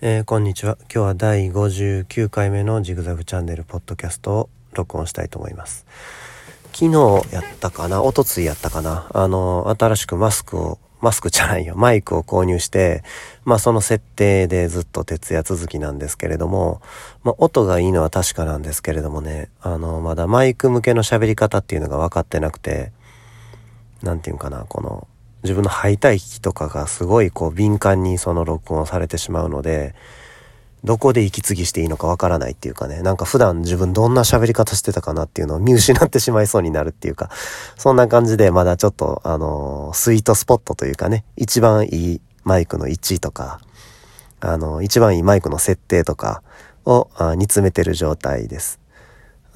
えーこんにちは。今日は第59回目のジグザグチャンネルポッドキャストを録音したいと思います。昨日やったかな？一昨日やったかな？あの、新しくマスクを、マスクじゃないよ、マイクを購入して、まあその設定でずっと徹夜続きなんですけれども、まあ音がいいのは確かなんですけれどもね、あの、まだマイク向けの喋り方っていうのが分かってなくて、なんていうんかな、この、自分の吐いた息とかがすごいこう敏感にその録音されてしまうので、どこで息継ぎしていいのかわからないっていうかね、なんか普段自分どんな喋り方してたかなっていうのを見失ってしまいそうになるっていうか、そんな感じでまだちょっと、あのースイートスポットというかね、一番いいマイクの位置とか、あの一番いいマイクの設定とかを煮詰めてる状態です。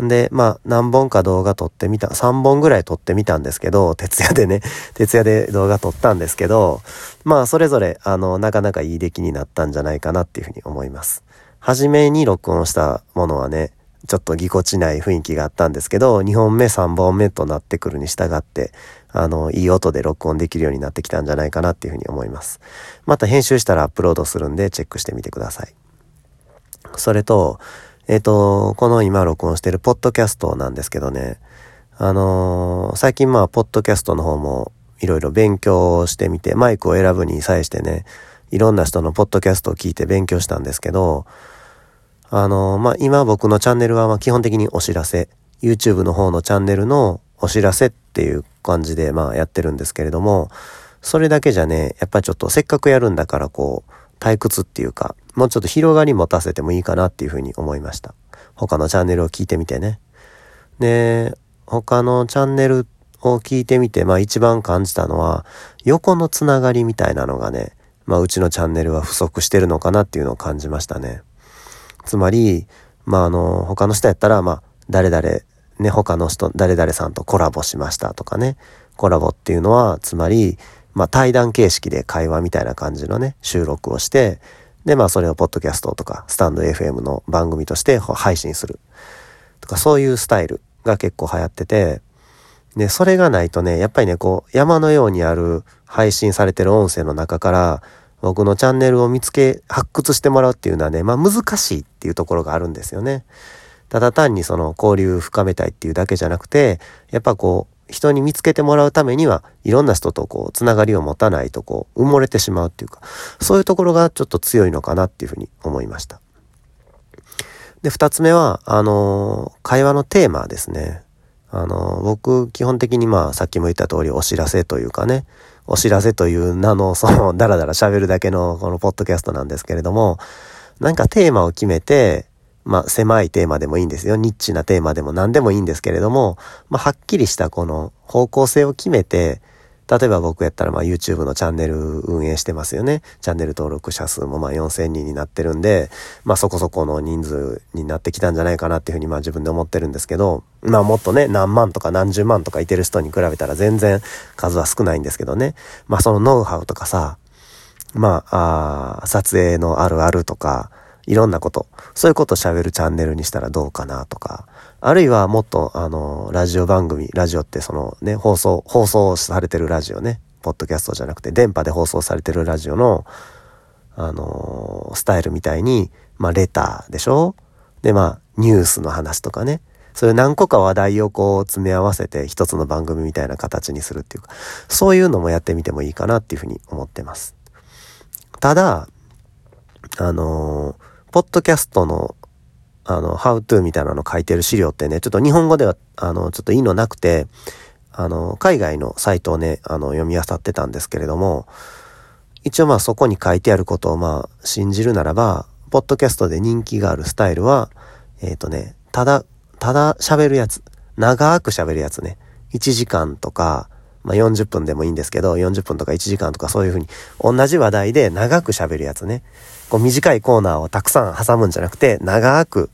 で、まあ、何本か動画撮ってみた、3本ぐらい撮ってみたんですけど、徹夜でね、徹夜で動画撮ったんですけど、まあ、それぞれ、あの、なかなかいい出来になったんじゃないかなっていうふうに思います。初めに録音したものはね、ちょっとぎこちない雰囲気があったんですけど、2本目、3本目となってくるに従って、あの、いい音で録音できるようになってきたんじゃないかなっていうふうに思います。また編集したらアップロードするんで、チェックしてみてください。それと、えっ、と、この今録音してるポッドキャストなんですけどね、あのー最近まあ、ポッドキャストの方もいろいろ勉強してみて、マイクを選ぶに際してね、いろんな人のポッドキャストを聞いて勉強したんですけど、あのーまあ、今僕のチャンネルはまあ基本的にお知らせ、YouTube の方のチャンネルのお知らせっていう感じでまあやってるんですけれども、それだけじゃね、やっぱりちょっとせっかくやるんだからこう、退屈っていうか、もうちょっと広がり持たせてもいいかなっていうふうに思いました。他のチャンネルを聞いてみてね。で、他のチャンネルを聞いてみて、まあ一番感じたのは、横のつながりみたいなのがね、まあうちのチャンネルは不足してるのかなっていうのを感じましたね。つまり、まああの、他の人やったら、まあ、誰々、ね、他の人、誰々さんとコラボしましたとかね。コラボっていうのは、つまり、まあ対談形式で会話みたいな感じのね、収録をして、で、まあそれをポッドキャストとか、スタンド FM の番組として配信する。とか、そういうスタイルが結構流行ってて、で、それがないとね、やっぱりね、こう、山のようにある配信されてる音声の中から、僕のチャンネルを見つけ、発掘してもらうっていうのはね、まあ難しいっていうところがあるんですよね。ただ単にその交流深めたいっていうだけじゃなくて、やっぱこう、人に見つけてもらうためには、いろんな人とこう、つながりを持たないとこう、埋もれてしまうっていうか、そういうところがちょっと強いのかなっていうふうに思いました。で、二つ目は、あのー会話のテーマですね。あのー僕、基本的にまあ、さっきも言った通り、お知らせというかね、お知らせという名の、その、だらだら喋るだけの、このポッドキャストなんですけれども、なんかテーマを決めて、まあ、狭いテーマでもいいんですよ。ニッチなテーマでも何でもいいんですけれども、まあ、はっきりしたこの方向性を決めて、例えば僕やったらまあ YouTube のチャンネル運営してますよね。チャンネル登録者数もまあ4000人になってるんで、まあそこそこの人数になってきたんじゃないかなっていうふうにまあ自分で思ってるんですけど、まあもっとね、何万とか何十万とかいてる人に比べたら全然数は少ないんですけどね。まあそのノウハウとかさ、まあ、あー撮影のあるあるとか、いろんなこと、そういうことを喋るチャンネルにしたらどうかなとか、あるいはもっと、あの、ラジオ番組、ラジオってそのね、放送、放送されてるラジオね、ポッドキャストじゃなくて、電波で放送されてるラジオの、あの、スタイルみたいに、まあ、レターでしょ？で、まあ、ニュースの話とかね、そういう何個か話題をこう詰め合わせて一つの番組みたいな形にするっていうか、そういうのもやってみてもいいかなっていうふうに思ってます。ただ、あのーポッドキャストの、あの、how to みたいなの書いてる資料ってね、ちょっと日本語では、あの、ちょっといいのなくて、あの、海外のサイトをね、あの、読み漁ってたんですけれども、一応まあそこに書いてあることをまあ信じるならば、ポッドキャストで人気があるスタイルは、えっ、とね、ただ、ただ喋るやつ、長く喋るやつね、1時間とか、まあ40分でもいいんですけど、40分とか1時間とかそういうふうに、同じ話題で長く喋るやつね。こう短いコーナーをたくさん挟むんじゃなくて、長く、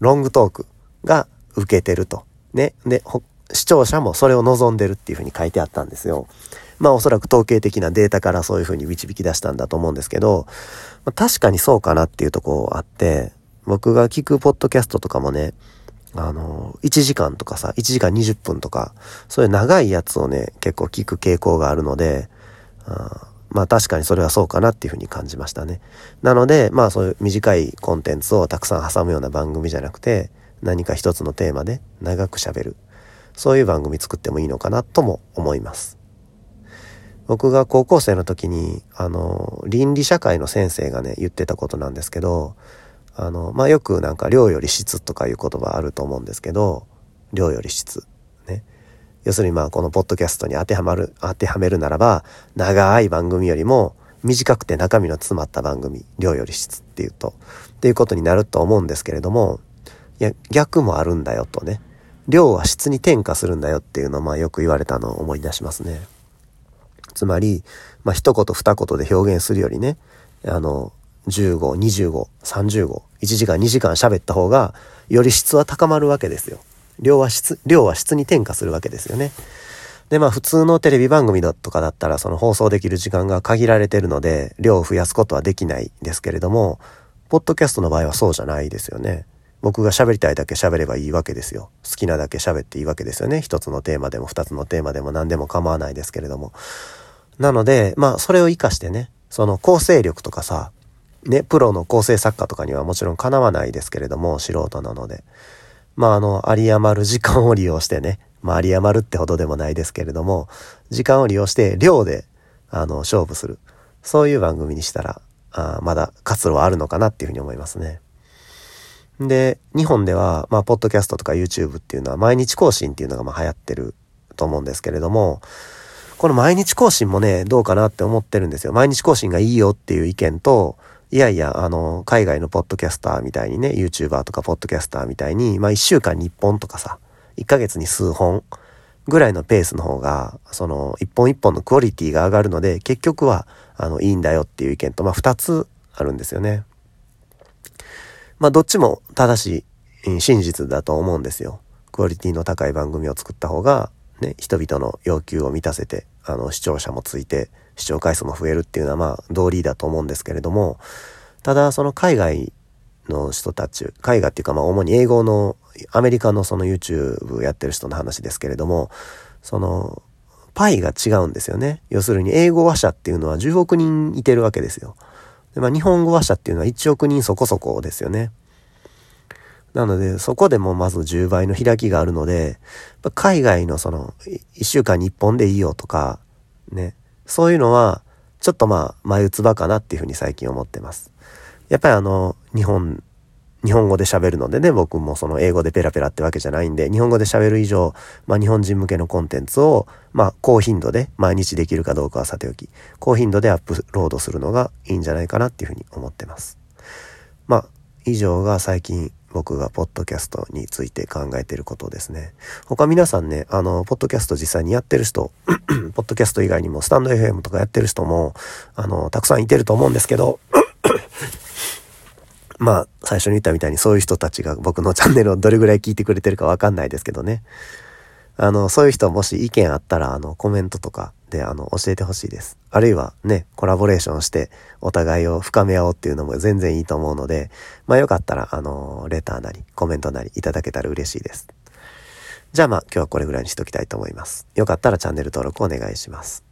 ロングトークが受けてると。ね。で、視聴者もそれを望んでるっていうふうに書いてあったんですよ。まあおそらく統計的なデータからそういうふうに導き出したんだと思うんですけど、まあ確かにそうかなっていうとこあって、僕が聞くポッドキャストとかもね、あの、1時間とかさ、1時間20分とか、そういう長いやつをね、結構聞く傾向があるので、あまあ確かにそれはそうかなっていうふうに感じましたね。なので、まあそういう短いコンテンツをたくさん挟むような番組じゃなくて、何か一つのテーマで長く喋る。そういう番組作ってもいいのかなとも思います。僕が高校生の時に、あの、倫理社会の先生がね、言ってたことなんですけど、あの、まあ、よくなんか量より質とかいう言葉あると思うんですけど、量より質。ね。要するにま、このポッドキャストに当てはまる、当てはめるならば、長い番組よりも、短くて中身の詰まった番組、量より質っていうと、っていうことになると思うんですけれども、いや、逆もあるんだよとね。量は質に転化するんだよっていうのをまよく言われたのを思い出しますね。つまり、まあ一言二言で表現するよりね、あの、15、25、30 1時間2時間喋った方が、より質は高まるわけですよ。量は質、量は質に転化するわけですよね。で、まあ普通のテレビ番組だとかだったら、その放送できる時間が限られてるので、量を増やすことはできないですけれども、ポッドキャストの場合はそうじゃないですよね。僕が喋りたいだけ喋ればいいわけですよ。好きなだけ喋っていいわけですよね。一つのテーマでも二つのテーマでも何でも構わないですけれども。なので、まあそれを活かしてね、その構成力とかさ、ね、プロの構成作家とかにはもちろんかなわないですけれども、素人なので。まああの、有り余る時間を利用してね、まあ有り余るってほどでもないですけれども、時間を利用して量で、あの、勝負する。そういう番組にしたら、あまだ活路はあるのかなっていうふうに思いますね。で、日本では、まあ、ポッドキャストとか YouTube っていうのは毎日更新っていうのがまあ流行ってると思うんですけれども、この毎日更新もね、どうかなって思ってるんですよ。毎日更新がいいよっていう意見と、いやいや、あの、海外のポッドキャスターみたいにね、YouTuber とかポッドキャスターみたいに、まあ1週間に1本とかさ、1ヶ月に数本ぐらいのペースの方が、その、1本1本のクオリティが上がるので、結局は、あの、いいんだよっていう意見と、まあ2つあるんですよね。まあどっちも正しい真実だと思うんですよ。クオリティの高い番組を作った方が、ね、人々の要求を満たせて、あの、視聴者もついて、視聴回数も増えるっていうのはまあ道理だと思うんですけれども、ただその海外の人たち、海外っていうかまあ主に英語の、アメリカのその YouTube やってる人の話ですけれども、その、パイが違うんですよね。要するに英語話者っていうのは10億人いてるわけですよ。で、まあ、日本語話者っていうのは1億人そこそこですよね。なので、そこでもまず10倍の開きがあるので、海外のその、1週間に1本でいいよとか、ね、そういうのは、ちょっとまあ、眉唾かなっていうふうに最近思ってます。やっぱりあの、日本日本語で喋るのでね、僕もその英語でペラペラってわけじゃないんで、日本語で喋る以上、まあ日本人向けのコンテンツを、まあ高頻度で毎日できるかどうかはさておき、高頻度でアップロードするのがいいんじゃないかなっていうふうに思ってます。まあ、以上が最近僕がポッドキャストについて考えていることですね。他皆さんね、あの、ポッドキャスト実際にやってる人、ポッドキャスト以外にもスタンド FM とかやってる人も、あの、たくさんいてると思うんですけど、まあ、最初に言ったみたいにそういう人たちが僕のチャンネルをどれぐらい聞いてくれてるかわかんないですけどね。あの、そういう人もし意見あったら、あの、コメントとかで、あの、教えてほしいです。あるいはね、コラボレーションして、お互いを深め合おうっていうのも全然いいと思うので、まあよかったら、あの、レターなり、コメントなりいただけたら嬉しいです。じゃあまあ、今日はこれぐらいにしときたいと思います。よかったらチャンネル登録お願いします。